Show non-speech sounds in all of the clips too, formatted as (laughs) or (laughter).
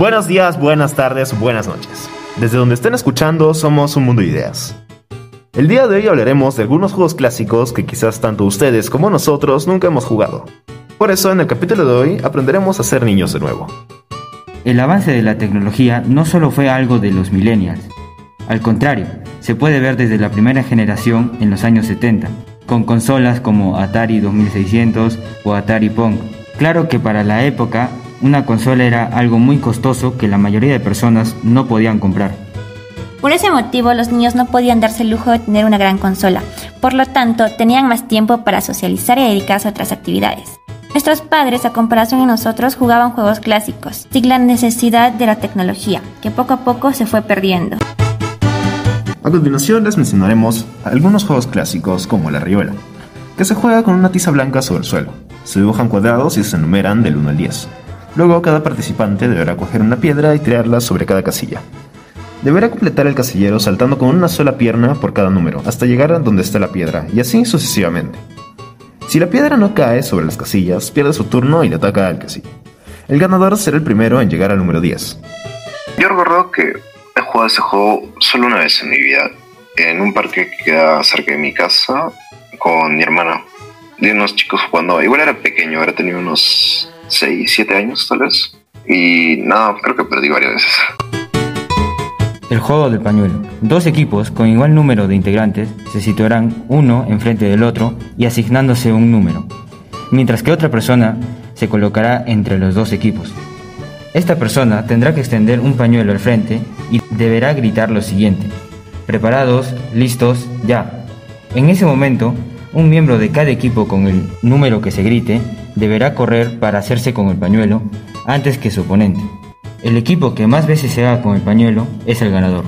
Buenos días, buenas tardes, buenas noches. Desde donde estén escuchando, somos un mundo de ideas. El día de hoy hablaremos de algunos juegos clásicos que quizás tanto ustedes como nosotros nunca hemos jugado. Por eso, en el capítulo de hoy aprenderemos a ser niños de nuevo. El avance de la tecnología no solo fue algo de los millennials. Al contrario, se puede ver desde la primera generación en los años 70, con consolas como Atari 2600 o Atari Pong. Claro que para la época, una consola era algo muy costoso que la mayoría de personas no podían comprar. Por ese motivo, los niños no podían darse el lujo de tener una gran consola. Por lo tanto, tenían más tiempo para socializar y dedicarse a otras actividades. Nuestros padres, a comparación de nosotros, jugaban juegos clásicos, sin la necesidad de la tecnología, que poco a poco se fue perdiendo. A continuación les mencionaremos algunos juegos clásicos como la riola, que se juega con una tiza blanca sobre el suelo. Se dibujan cuadrados y se enumeran del 1 al 10. Luego cada participante deberá coger una piedra y tirarla sobre cada casilla. Deberá completar el casillero saltando con una sola pierna por cada número, hasta llegar a donde está la piedra, y así sucesivamente. Si la piedra no cae sobre las casillas, pierde su turno y le ataca al casilla. El ganador será el primero en llegar al número 10. Yo recuerdo que he jugado ese juego solo una vez en mi vida, en un parque que queda cerca de mi casa, con mi hermana. De unos chicos jugando, igual era pequeño, ahora tenía unos 6, 7 años tal vez. Y nada, creo que perdí varias veces. El juego del pañuelo. Dos equipos con igual número de integrantes se situarán uno enfrente del otro y asignándose un número, mientras que otra persona se colocará entre los dos equipos. Esta persona tendrá que extender un pañuelo al frente y deberá gritar lo siguiente. Preparados, listos, ya. En ese momento, un miembro de cada equipo con el número que se grite deberá correr para hacerse con el pañuelo antes que su oponente. El equipo que más veces se haga con el pañuelo es el ganador.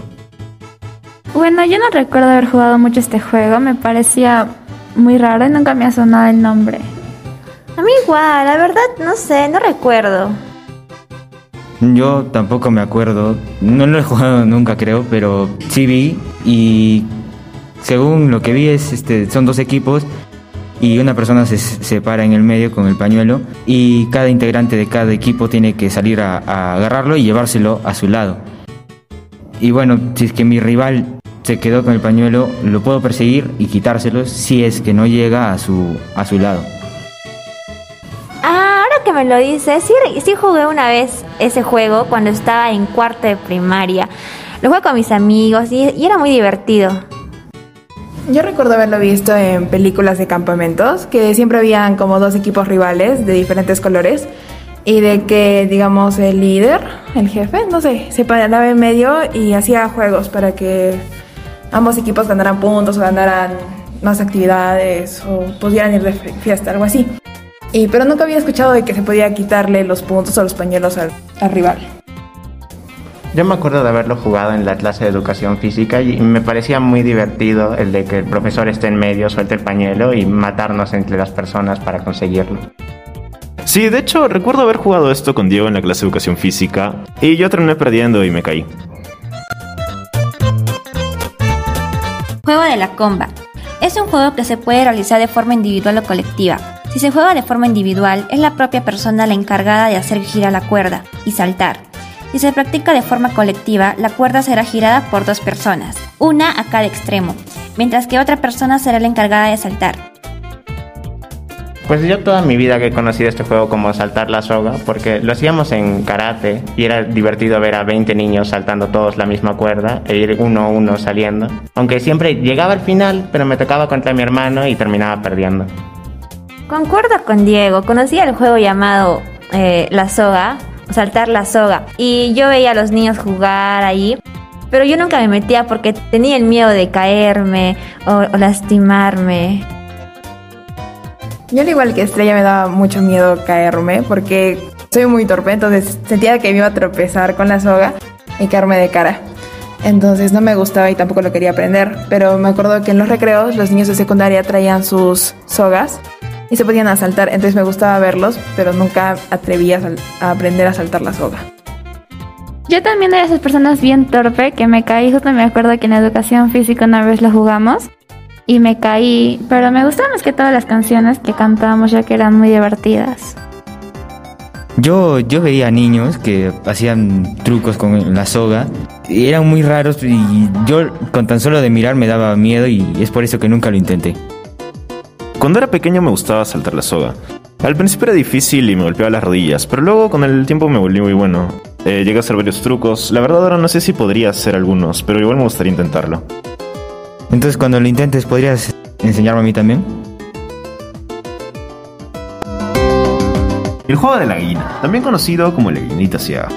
Bueno, yo no recuerdo haber jugado mucho este juego, me parecía muy raro y nunca me ha sonado el nombre. A mí igual, la verdad no sé, no recuerdo. Yo tampoco me acuerdo, no lo he jugado nunca creo, pero sí vi y según lo que vi es este son dos equipos y una persona se separa en el medio con el pañuelo y cada integrante de cada equipo tiene que salir a, agarrarlo y llevárselo a su lado. Y bueno, si es que mi rival se quedó con el pañuelo, lo puedo perseguir y quitárselo si es que no llega a su, a su lado. Ah, ahora que me lo dices, sí, sí jugué una vez ese juego cuando estaba en cuarto de primaria. Lo jugué con mis amigos y era muy divertido. Yo recuerdo haberlo visto en películas de campamentos, que siempre habían como dos equipos rivales de diferentes colores y de que, digamos, el líder, el jefe, no sé, se paraba en medio y hacía juegos para que ambos equipos ganaran puntos o ganaran más actividades o pudieran ir de fiesta, algo así. Y, pero nunca había escuchado de que se podía quitarle los puntos o los pañuelos al, al rival. Yo me acuerdo de haberlo jugado en la clase de educación física y me parecía muy divertido el de que el profesor esté en medio, suelte el pañuelo y matarnos entre las personas para conseguirlo. Sí, de hecho, recuerdo haber jugado esto con Diego en la clase de educación física y yo terminé perdiendo y me caí. Juego de la comba. Es un juego que se puede realizar de forma individual o colectiva. Si se juega de forma individual, es la propia persona la encargada de hacer girar la cuerda y saltar. Si se practica de forma colectiva, la cuerda será girada por dos personas, una a cada extremo, mientras que otra persona será la encargada de saltar. Pues yo toda mi vida que he conocido este juego como saltar la soga, porque lo hacíamos en karate y era divertido ver a 20 niños saltando todos la misma cuerda e ir uno a uno saliendo. Aunque siempre llegaba al final, pero me tocaba contra mi hermano y terminaba perdiendo. Concuerdo con Diego, conocía el juego llamado eh, La Soga, saltar la soga, y yo veía a los niños jugar ahí. Pero yo nunca me metía porque tenía el miedo de caerme o, lastimarme. Yo al igual que Estrella me daba mucho miedo caerme porque soy muy torpe, entonces sentía que me iba a tropezar con la soga y caerme de cara. Entonces no me gustaba y tampoco lo quería aprender, pero me acuerdo que en los recreos los niños de secundaria traían sus sogas y se podían asaltar, entonces me gustaba verlos, pero nunca atrevía a, aprender a saltar la soga. Yo también era de esas personas bien torpe que me caí, justo me acuerdo que en educación física una vez lo jugamos y me caí, pero me gustaban más que todas las canciones que cantábamos ya que eran muy divertidas. Yo, yo veía niños que hacían trucos con la soga y eran muy raros y yo con tan solo de mirar me daba miedo y es por eso que nunca lo intenté. Cuando era pequeño me gustaba saltar la soga. Al principio era difícil y me golpeaba las rodillas, pero luego con el tiempo me volví muy bueno. Eh, llegué a hacer varios trucos. La verdad ahora no sé si podría hacer algunos, pero igual me gustaría intentarlo. Entonces cuando lo intentes, ¿podrías enseñarme a mí también? El juego de la gallina, también conocido como la gallinita ciega.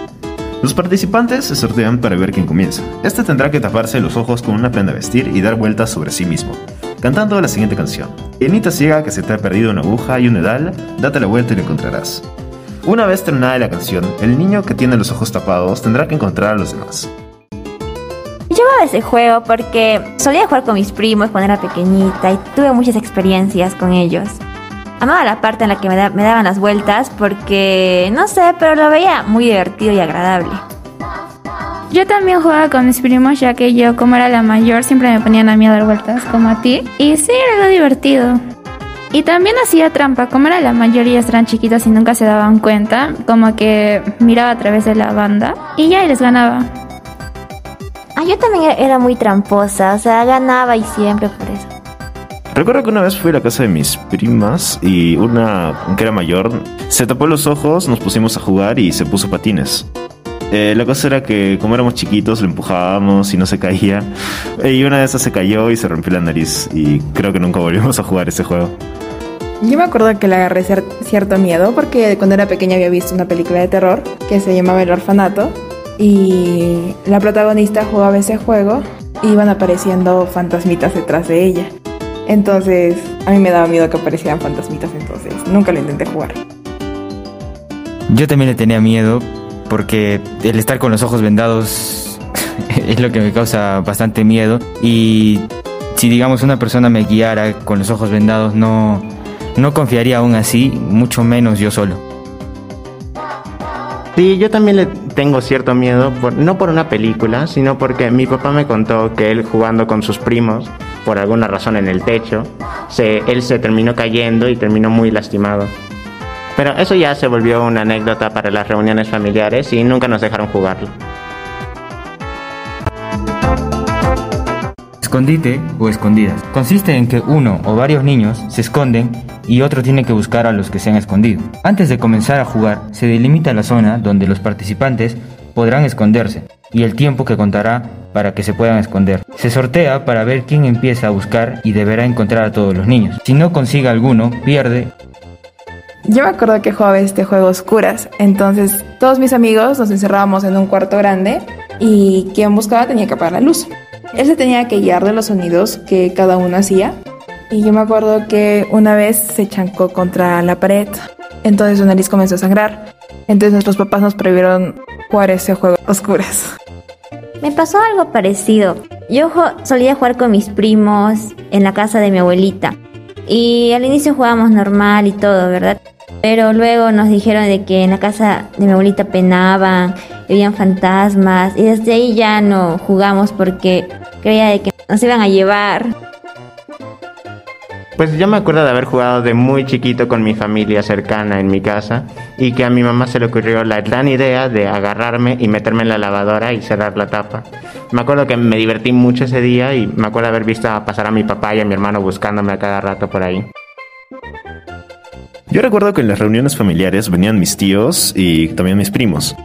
Los participantes se sortean para ver quién comienza. Este tendrá que taparse los ojos con una prenda de vestir y dar vueltas sobre sí mismo, cantando la siguiente canción. Gallinita ciega que se te ha perdido una aguja y un edal, date la vuelta y lo encontrarás. Una vez terminada la canción, el niño que tiene los ojos tapados tendrá que encontrar a los demás. Yo amaba ese juego porque solía jugar con mis primos cuando era pequeñita y tuve muchas experiencias con ellos. Amaba la parte en la que me daban las vueltas porque, no sé, pero lo veía muy divertido y agradable. Yo también jugaba con mis primos, ya que yo, como era la mayor, siempre me ponían a mí a dar vueltas, como a ti. Y sí, era algo divertido. Y también hacía trampa, como era la mayor y ellos eran chiquitos y nunca se daban cuenta, como que miraba a través de la banda y ya y les ganaba. Ah, yo también era- era muy tramposa, o sea, ganaba y siempre por eso. Recuerdo que una vez fui a la casa de mis primas y una que era mayor se tapó los ojos, nos pusimos a jugar y se puso patines. Eh, la cosa era que como éramos chiquitos lo empujábamos y no se caía. Y una de esas se cayó y se rompió la nariz y creo que nunca volvimos a jugar ese juego. Yo me acuerdo que le agarré cier- cierto miedo porque cuando era pequeña había visto una película de terror que se llamaba El Orfanato y la protagonista jugaba ese juego y iban apareciendo fantasmitas detrás de ella. Entonces a mí me daba miedo que aparecieran fantasmitas, entonces nunca lo intenté jugar. Yo también le tenía miedo porque el estar con los ojos vendados (laughs) es lo que me causa bastante miedo y si digamos una persona me guiara con los ojos vendados no, no confiaría aún así, mucho menos yo solo. Sí, yo también le tengo cierto miedo, no por una película, sino porque mi papá me contó que él jugando con sus primos, por alguna razón en el techo, se, él se terminó cayendo y terminó muy lastimado. Pero eso ya se volvió una anécdota para las reuniones familiares y nunca nos dejaron jugarlo. Escondite o escondidas. Consiste en que uno o varios niños se esconden y otro tiene que buscar a los que se han escondido. Antes de comenzar a jugar, se delimita la zona donde los participantes podrán esconderse y el tiempo que contará para que se puedan esconder. Se sortea para ver quién empieza a buscar y deberá encontrar a todos los niños. Si no consigue alguno, pierde Yo me acuerdo que jugaba este juego oscuras, entonces todos mis amigos nos encerrábamos en un cuarto grande y quien buscaba tenía que apagar la luz. Él se tenía que guiar de los sonidos que cada uno hacía y yo me acuerdo que una vez se chancó contra la pared, entonces su nariz comenzó a sangrar. Entonces nuestros papás nos prohibieron jugar ese juego oscuras. Me pasó algo parecido. Yo solía jugar con mis primos en la casa de mi abuelita. Y al inicio jugábamos normal y todo, ¿verdad? Pero luego nos dijeron de que en la casa de mi abuelita penaban, veían fantasmas y desde ahí ya no jugamos porque creía de que nos iban a llevar. Pues yo me acuerdo de haber jugado de muy chiquito con mi familia cercana en mi casa y que a mi mamá se le ocurrió la gran idea de agarrarme y meterme en la lavadora y cerrar la tapa. Me acuerdo que me divertí mucho ese día y me acuerdo haber visto pasar a mi papá y a mi hermano buscándome a cada rato por ahí. Yo recuerdo que en las reuniones familiares venían mis tíos y también mis primos.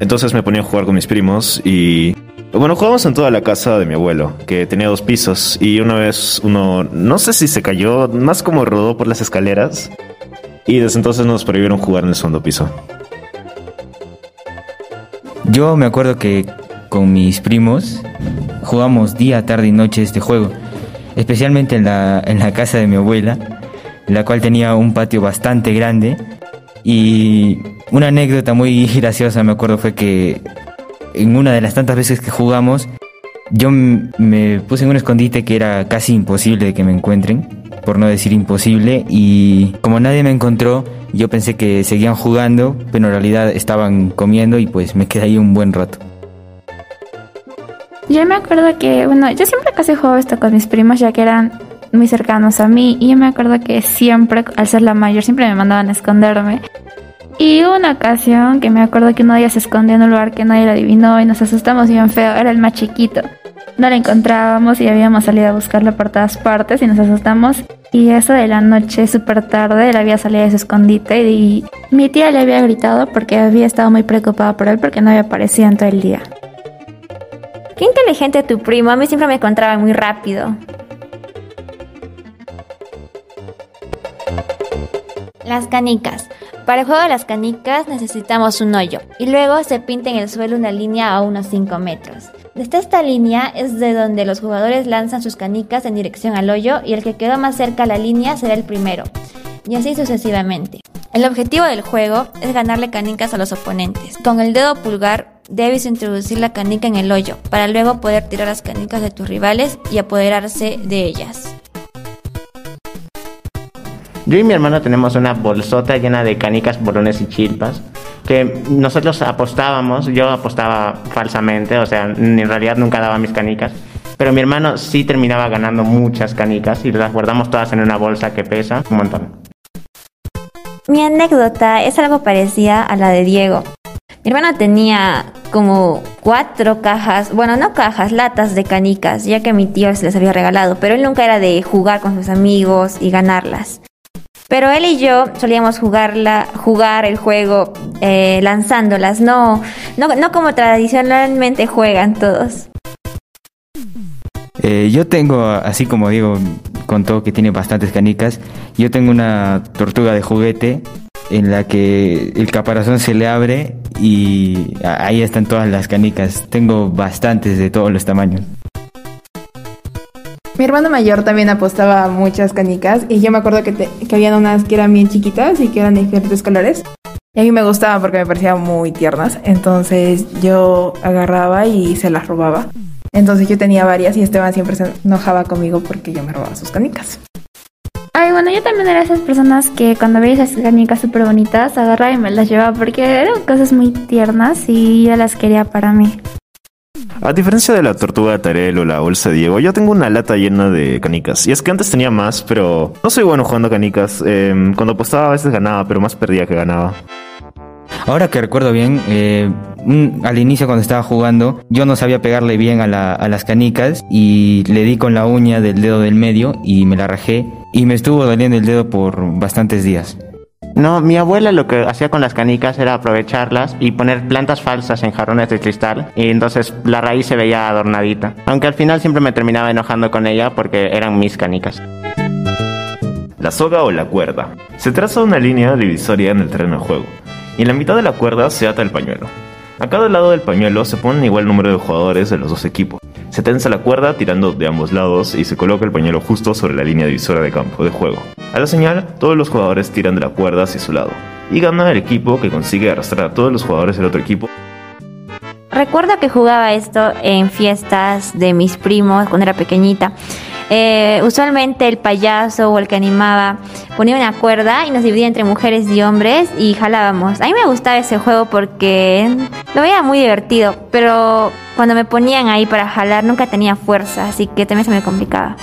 Entonces me ponía a jugar con mis primos y... Bueno, jugábamos en toda la casa de mi abuelo, que tenía dos pisos, y una vez uno, no sé si se cayó, más como rodó por las escaleras, y desde entonces nos prohibieron jugar en el segundo piso. Yo me acuerdo que con mis primos jugamos día, tarde y noche este juego, especialmente en la, en la casa de mi abuela, la cual tenía un patio bastante grande y una anécdota muy (laughs) graciosa me acuerdo fue que en una de las tantas veces que jugamos yo me puse en un escondite que era casi imposible de que me encuentren, por no decir imposible, y como nadie me encontró, yo pensé que seguían jugando, pero en realidad estaban comiendo y pues me (laughs) quedé ahí un buen rato. Yo me acuerdo que, bueno, yo siempre casi jugaba esto con mis primos ya que eran muy cercanos a mí y yo me acuerdo que siempre, al ser la mayor, siempre me mandaban a esconderme. Y una ocasión que me acuerdo que uno de ellos se escondió en un lugar que nadie lo adivinó y nos asustamos bien feo, era el más chiquito. No lo encontrábamos y habíamos salido a buscarlo por todas partes y nos asustamos. Y eso de la noche, súper tarde, él había salido de su escondite y mi tía le había gritado porque había estado muy preocupada por él porque no había aparecido en todo el día. Qué inteligente tu primo, a mí siempre me encontraba muy rápido. Las canicas. Para el juego de las canicas necesitamos un hoyo y luego se pinta en el suelo una línea a unos 5 metros. Desde esta línea es de donde los jugadores lanzan sus canicas en dirección al hoyo y el que quedó más cerca a la línea será el primero, y así sucesivamente. El objetivo del juego es ganarle canicas a los oponentes. Con el dedo pulgar debes introducir la canica en el hoyo para luego poder tirar las canicas de tus rivales y apoderarse de ellas. Yo y mi hermano tenemos una bolsota llena de canicas, bolones y chilpas que nosotros apostábamos, yo apostaba falsamente, o sea, en realidad nunca daba mis canicas, pero mi hermano sí terminaba ganando muchas canicas y las guardamos todas en una bolsa que pesa un montón. Mi anécdota es algo parecida a la de Diego. Mi hermano tenía como cuatro cajas, bueno, no cajas, latas de canicas, ya que mi tío se les había regalado, pero él nunca era de jugar con sus amigos y ganarlas. Pero él y yo solíamos jugarla, jugar el juego eh, lanzándolas, no, no, no como tradicionalmente juegan todos. Eh, yo tengo, así como digo, contó que tiene bastantes canicas, yo tengo una tortuga de juguete en la que el caparazón se le abre y ahí están todas las canicas. Tengo bastantes de todos los tamaños. Mi hermano mayor también apostaba muchas canicas y yo me acuerdo que, te, que habían unas que eran bien chiquitas y que eran de diferentes colores. Y a mí me gustaban porque me parecían muy tiernas. Entonces yo agarraba y se las robaba. Entonces yo tenía varias y Esteban siempre se enojaba conmigo porque yo me robaba sus canicas. Ay, bueno, yo también era esas personas que cuando veía esas canicas súper bonitas agarraba y me las llevaba porque eran cosas muy tiernas y yo las quería para mí. A diferencia de la tortuga Tarel o la bolsa de Diego, yo tengo una lata llena de canicas. Y es que antes tenía más, pero no soy bueno jugando canicas. Eh, cuando apostaba a veces ganaba, pero más perdía que ganaba. Ahora que recuerdo bien, eh, al inicio cuando estaba jugando, yo no sabía pegarle bien a, a, las canicas y le di con la uña del dedo del medio y me la rajé y me estuvo doliendo el dedo por bastantes días. No, mi abuela lo que hacía con las canicas era aprovecharlas y poner plantas falsas en jarrones de cristal y entonces la raíz se veía adornadita. Aunque al final siempre me terminaba enojando con ella porque eran mis canicas. La soga o la cuerda. Se traza una línea divisoria en el terreno de juego y en la mitad de la cuerda se ata el pañuelo. A cada lado del pañuelo se pone igual número de jugadores de los dos equipos. Se tensa la cuerda tirando de ambos lados y se coloca el pañuelo justo sobre la línea divisora de campo de juego. A la señal, todos los jugadores tiran de la cuerda hacia su lado y gana el equipo que consigue arrastrar a todos los jugadores del otro equipo. Recuerdo que jugaba esto en fiestas de mis primos cuando era pequeñita. Eh, usualmente el payaso o el que animaba ponía una cuerda y nos dividía entre mujeres y hombres y jalábamos. A mí me gustaba ese juego porque lo veía muy divertido, pero cuando me ponían ahí para jalar nunca tenía fuerza, así que también se me complicaba.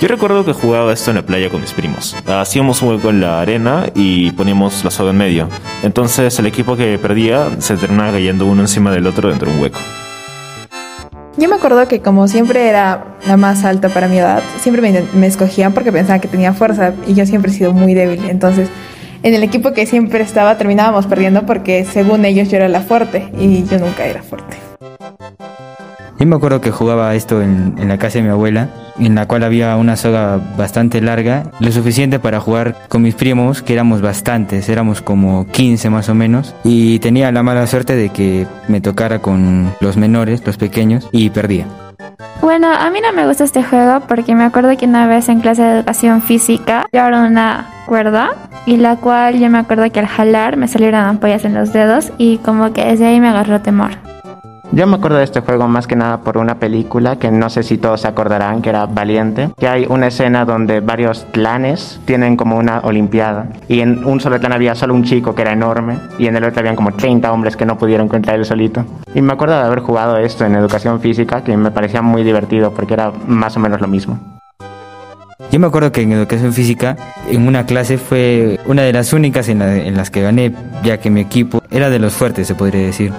Yo recuerdo que jugaba esto en la playa con mis primos. Hacíamos un hueco en la arena y poníamos la soga en medio. Entonces el equipo que perdía se terminaba cayendo uno encima del otro dentro de un hueco. Yo me acuerdo que como siempre era la más alta para mi edad, siempre me, escogían porque pensaban que tenía fuerza y yo siempre he sido muy débil. Entonces, en el equipo que siempre estaba terminábamos perdiendo porque según ellos yo era la fuerte y yo nunca era fuerte. Yo me acuerdo que jugaba esto en, la casa de mi abuela, en la cual había una soga bastante larga, lo suficiente para jugar con mis primos, que éramos bastantes, éramos como 15 más o menos, y tenía la mala suerte de que me tocara con los menores, los pequeños, y perdía. Bueno, a mí no me gusta este juego porque me acuerdo que una vez en clase de educación física llevaron una cuerda y la cual yo me acuerdo que al jalar me salieron ampollas en los dedos y como que desde ahí me agarró temor. Yo me acuerdo de este juego más que nada por una película que no sé si todos se acordarán, que era Valiente, que hay una escena donde varios clanes tienen como una olimpiada y en un solo clan había solo un chico que era enorme y en el otro habían como 30 hombres que no pudieron contra él solito. Y me acuerdo de haber jugado esto en educación física que me parecía muy divertido porque era más o menos lo mismo. Yo me acuerdo que en educación física, en una clase fue una de las únicas en, en las que gané, ya que mi equipo era de los fuertes, se podría decir.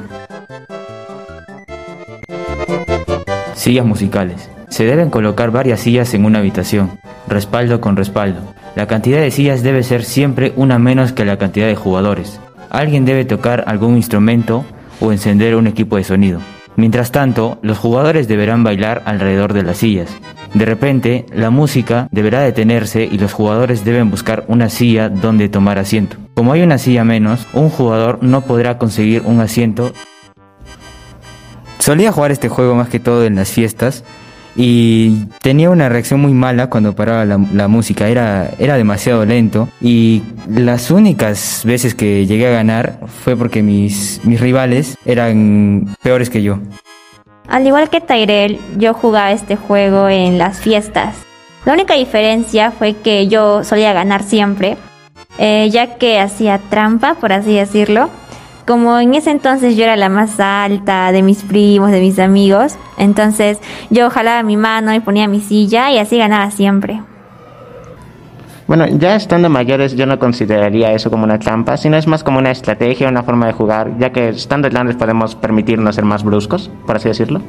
Sillas musicales. Se deben colocar varias sillas en una habitación, respaldo con respaldo. La cantidad de sillas debe ser siempre una menos que la cantidad de jugadores. Alguien debe tocar algún instrumento o encender un equipo de sonido. Mientras tanto, los jugadores deberán bailar alrededor de las sillas. De repente, la música deberá detenerse y los jugadores deben buscar una silla donde tomar asiento. Como hay una silla menos, un jugador no podrá conseguir un asiento. Solía jugar este juego más que todo en las fiestas y tenía una reacción muy mala cuando paraba la, música, era, era demasiado lento y las únicas veces que llegué a ganar fue porque mis, mis rivales eran peores que yo. Al igual que Tyrell, yo jugaba este juego en las fiestas. La única diferencia fue que yo solía ganar siempre, eh, ya que hacía trampa, por así decirlo. Como en ese entonces yo era la más alta de mis primos, de mis amigos, entonces yo jalaba mi mano y ponía mi silla y así ganaba siempre. Bueno, ya estando mayores yo no consideraría eso como una trampa, sino es más como una estrategia, una forma de jugar, ya que estando grandes podemos permitirnos ser más bruscos, por así decirlo.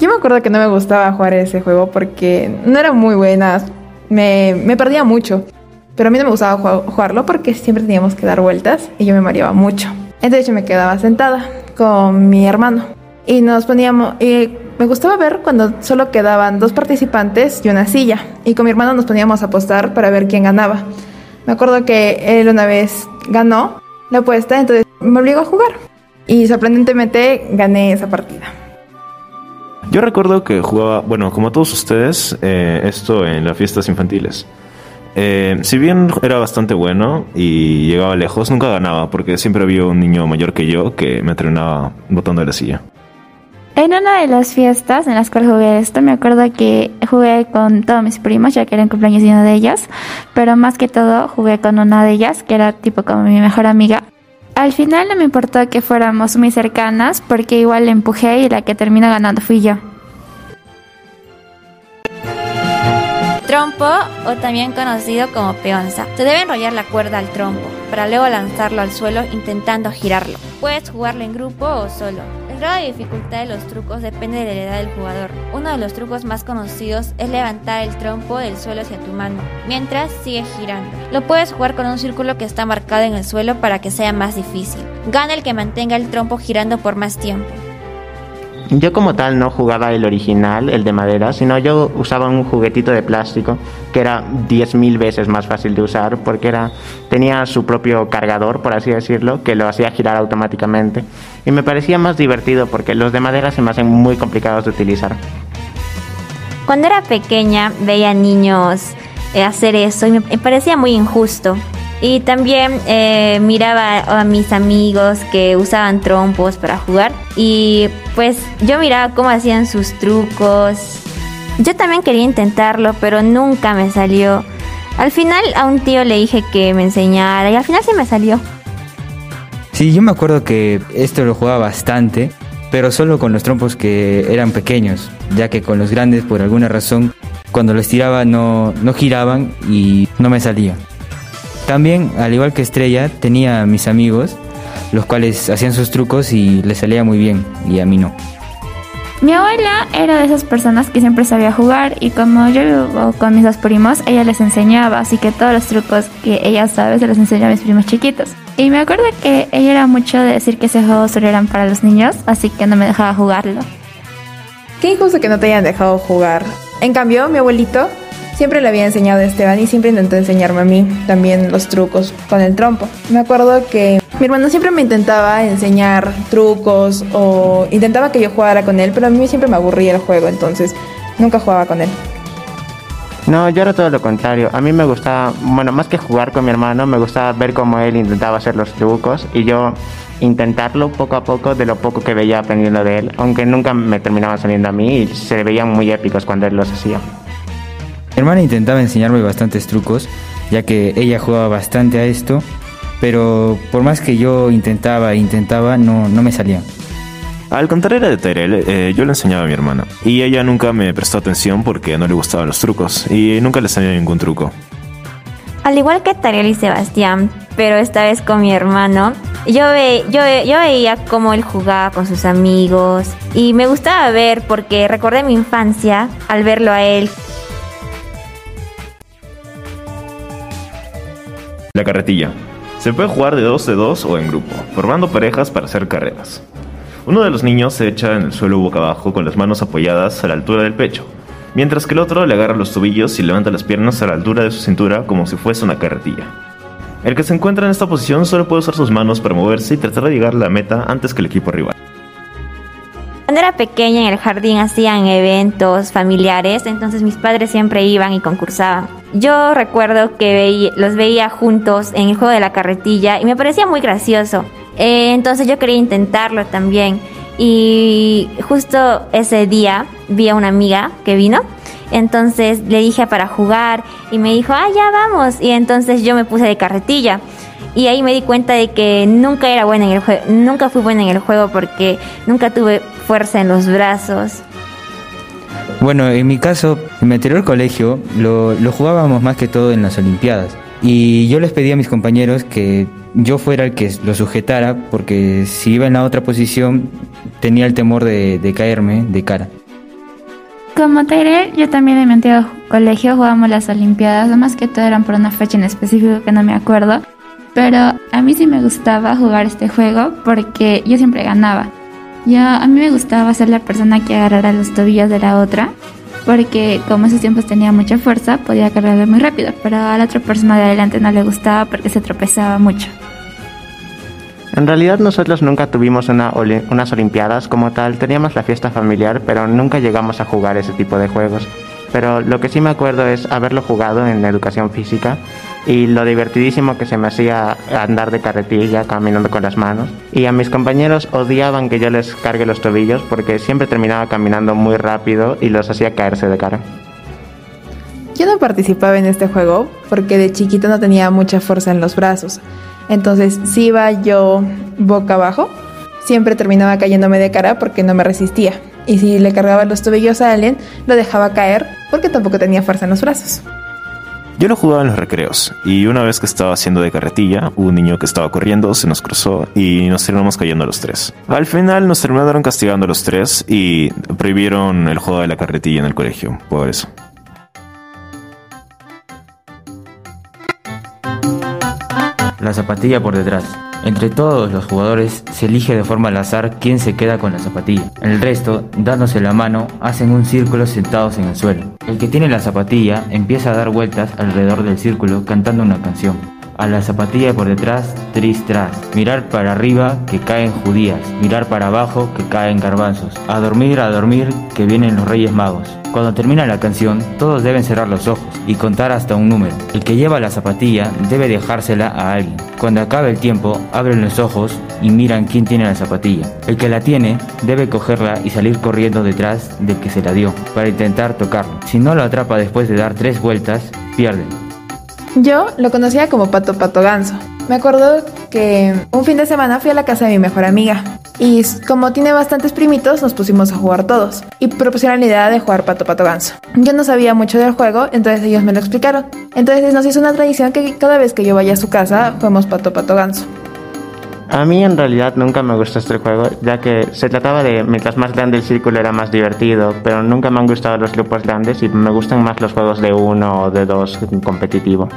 Yo me acuerdo que no me gustaba jugar ese juego porque no era muy buena, me, me perdía mucho. Pero a mí no me gustaba jugarlo porque siempre teníamos que dar vueltas y yo me mareaba mucho. Entonces yo me quedaba sentada con mi hermano y nos poníamos... Me gustaba ver cuando solo quedaban dos participantes y una silla. Y con mi hermano nos poníamos a apostar para ver quién ganaba. Me acuerdo que él una vez ganó la apuesta, entonces me obligó a jugar. Y sorprendentemente gané esa partida. Yo recuerdo que jugaba, bueno, como todos ustedes, eh, esto en las fiestas infantiles. Eh, si bien era bastante bueno y llegaba lejos, nunca ganaba porque siempre había un niño mayor que yo que me entrenaba botando de la silla. En una de las fiestas en las cuales jugué esto, me acuerdo que jugué con todos mis primos, ya que era el cumpleaños de una de ellas, pero más que todo jugué con una de ellas, que era tipo como mi mejor amiga. Al final no me importó que fuéramos muy cercanas, porque igual le empujé y la que terminó ganando fui yo. Trompo, o también conocido como peonza. Se debe enrollar la cuerda al trompo, para luego lanzarlo al suelo intentando girarlo. Puedes jugarlo en grupo o solo. El grado de dificultad de los trucos depende de la edad del jugador. Uno de los trucos más conocidos es levantar el trompo del suelo hacia tu mano, mientras sigue girando. Lo puedes jugar con un círculo que está marcado en el suelo para que sea más difícil. Gana el que mantenga el trompo girando por más tiempo. Yo como tal no jugaba el original, el de madera, sino yo usaba un juguetito de plástico que era 10.000 veces más fácil de usar porque era, tenía su propio cargador, por así decirlo, que lo hacía girar automáticamente. Y me parecía más divertido porque los de madera se me hacen muy complicados de utilizar. Cuando era pequeña veía niños eh, hacer eso y me parecía muy injusto. Y también eh, miraba a mis amigos que usaban trompos para jugar y pues yo miraba cómo hacían sus trucos. Yo también quería intentarlo, pero nunca me salió. Al final a un tío le dije que me enseñara y al final sí me salió. Sí, yo me acuerdo que esto lo jugaba bastante, pero solo con los trompos que eran pequeños, ya que con los grandes por alguna razón cuando los tiraba no, no giraban y no me salía. También, al igual que Estrella, tenía mis amigos, los cuales hacían sus trucos y les salía muy bien, y a mí no. Mi abuela era de esas personas que siempre sabía jugar y como yo vivo con mis dos primos, ella les enseñaba, así que todos los trucos que ella sabe se los enseñó a mis primos chiquitos. Y me acuerdo que ella era mucho de decir que ese juego solo eran para los niños, así que no me dejaba jugarlo. Qué injusto que no te hayan dejado jugar. En cambio, mi abuelito siempre le había enseñado a Esteban y siempre intentó enseñarme a mí también los trucos con el trompo. Me acuerdo que mi hermano siempre me intentaba enseñar trucos o intentaba que yo jugara con él, pero a mí siempre me aburría el juego, entonces nunca jugaba con él. No, yo era todo lo contrario. A mí me gustaba, bueno, más que jugar con mi hermano, me gustaba ver cómo él intentaba hacer los trucos y yo intentarlo poco a poco de lo poco que veía aprendiendo de él, aunque nunca me terminaba saliendo a mí y se veían muy épicos cuando él los hacía. Mi hermana intentaba enseñarme bastantes trucos, ya que ella jugaba bastante a esto, pero por más que yo intentaba e intentaba, no, no me salía. Al contrario de Tyrell, eh, yo le enseñaba a mi hermana. Y ella nunca me prestó atención porque no le gustaban los trucos. Y nunca le enseñó ningún truco. Al igual que Tariel y Sebastián, pero esta vez con mi hermano, yo, ve, yo, yo veía cómo él jugaba con sus amigos y me gustaba ver porque recordé mi infancia al verlo a él. La carretilla. Se puede jugar de dos de dos o en grupo, formando parejas para hacer carreras. Uno de los niños se echa en el suelo boca abajo con las manos apoyadas a la altura del pecho, mientras que el otro le agarra los tobillos y levanta las piernas a la altura de su cintura como si fuese una carretilla. El que se encuentra en esta posición solo puede usar sus manos para moverse y tratar de llegar a la meta antes que el equipo rival. Cuando era pequeña en el jardín hacían eventos familiares, entonces mis padres siempre iban y concursaban. Yo recuerdo que veía- los veía juntos en el juego de la carretilla y me parecía muy gracioso. Eh, entonces yo quería intentarlo también. Y justo ese día vi a una amiga que vino. Entonces le dije para jugar y me dijo, ah, ya vamos. Y entonces yo me puse de carretilla. Y ahí me di cuenta de que nunca era buena en el juego, nunca fui buena en el juego porque nunca tuve fuerza en los brazos. Bueno, en mi caso, en mi anterior colegio lo, jugábamos más que todo en las Olimpiadas. Y yo les pedí a mis compañeros que yo fuera el que lo sujetara porque si iba en la otra posición tenía el temor de, caerme de cara. Como Tyrell, yo también en mi antiguo colegio jugábamos las Olimpiadas, más que todo eran por una fecha en específico que no me acuerdo. Pero a mí sí me gustaba jugar este juego porque yo siempre ganaba. Yo, a mí me gustaba ser la persona que agarrara los tobillos de la otra, porque como esos tiempos tenía mucha fuerza, podía cargarlo muy rápido, pero a la otra persona de adelante no le gustaba porque se tropezaba mucho. En realidad nosotros nunca tuvimos unas Olimpiadas como tal, teníamos la fiesta familiar, pero nunca llegamos a jugar ese tipo de juegos. Pero lo que sí me acuerdo es haberlo jugado en educación física y lo divertidísimo que se me hacía andar de carretilla caminando con las manos. Y a mis compañeros odiaban que yo les cargue los tobillos porque siempre terminaba caminando muy rápido y los hacía caerse de cara. Yo no participaba en este juego porque de chiquito no tenía mucha fuerza en los brazos. Entonces, si iba yo boca abajo, siempre terminaba cayéndome de cara porque no me resistía. Y si le cargaba los tobillos a alguien, lo dejaba caer porque tampoco tenía fuerza en los brazos. Yo lo jugaba en los recreos, y una vez que estaba haciendo de carretilla, un niño que estaba corriendo se nos cruzó y nos terminamos cayendo los tres. Al final nos terminaron castigando a los tres y prohibieron el juego de la carretilla en el colegio, por eso. La zapatilla por detrás. Entre todos los jugadores se elige de forma al azar quién se queda con la zapatilla. El resto, dándose la mano, hacen un círculo sentados en el suelo. El que tiene la zapatilla empieza a dar vueltas alrededor del círculo cantando una canción. A la zapatilla por detrás, tris tras. Mirar para arriba, que caen judías. Mirar para abajo, que caen garbanzos. A dormir, a dormir, que vienen los reyes magos. Cuando termina la canción, todos deben cerrar los ojos y contar hasta un número. El que lleva la zapatilla debe dejársela a alguien. Cuando acabe el tiempo, abren los ojos y miran quién tiene la zapatilla. El que la tiene debe cogerla y salir corriendo detrás del que se la dio para intentar tocarlo. Si no lo atrapa después de dar tres vueltas, pierde. Yo lo conocía como Pato Pato Ganso. Me acuerdo que un fin de semana fui a la casa de mi mejor amiga. Y como tiene bastantes primitos, nos pusimos a jugar todos. Y propusieron la idea de jugar Pato Pato Ganso. Yo no sabía mucho del juego, entonces ellos me lo explicaron. Entonces nos hizo una tradición que cada vez que yo vaya a su casa, juguemos Pato Pato Ganso. A mí en realidad nunca me gustó este juego, ya que se trataba de mientras más grande el círculo era más divertido, pero nunca me han gustado los grupos grandes y me gustan más los juegos de uno o de dos competitivo.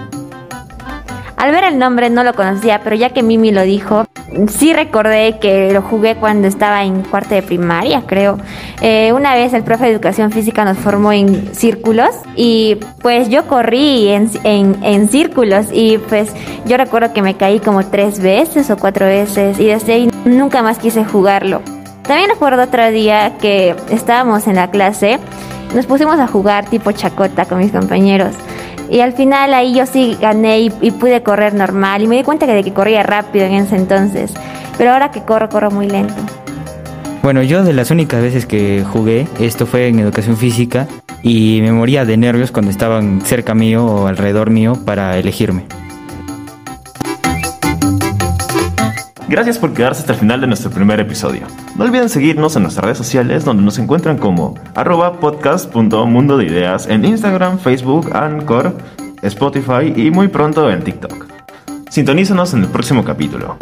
Al ver el nombre no lo conocía, pero ya que Mimi lo dijo, sí recordé que lo jugué cuando estaba en cuarto de primaria, creo. Eh, una vez el profe de educación física nos formó en círculos y pues yo corrí en, en, en círculos y pues yo recuerdo que me caí como tres veces o cuatro veces y desde ahí nunca más quise jugarlo. También recuerdo otro día que estábamos en la clase, nos pusimos a jugar tipo chacota con mis compañeros. Y al final ahí yo sí gané y, pude correr normal. Y me di cuenta que de que corría rápido en ese entonces. Pero ahora que corro, corro muy lento. Bueno, yo de las únicas veces que jugué, esto fue en educación física y me moría de nervios cuando estaban cerca mío o alrededor mío para elegirme. Gracias por quedarse hasta el final de nuestro primer episodio. No olviden seguirnos en nuestras redes sociales donde nos encuentran como arroba podcast.mundo de ideas en Instagram, Facebook, Anchor, Spotify y muy pronto en TikTok. Sintonízanos en el próximo capítulo.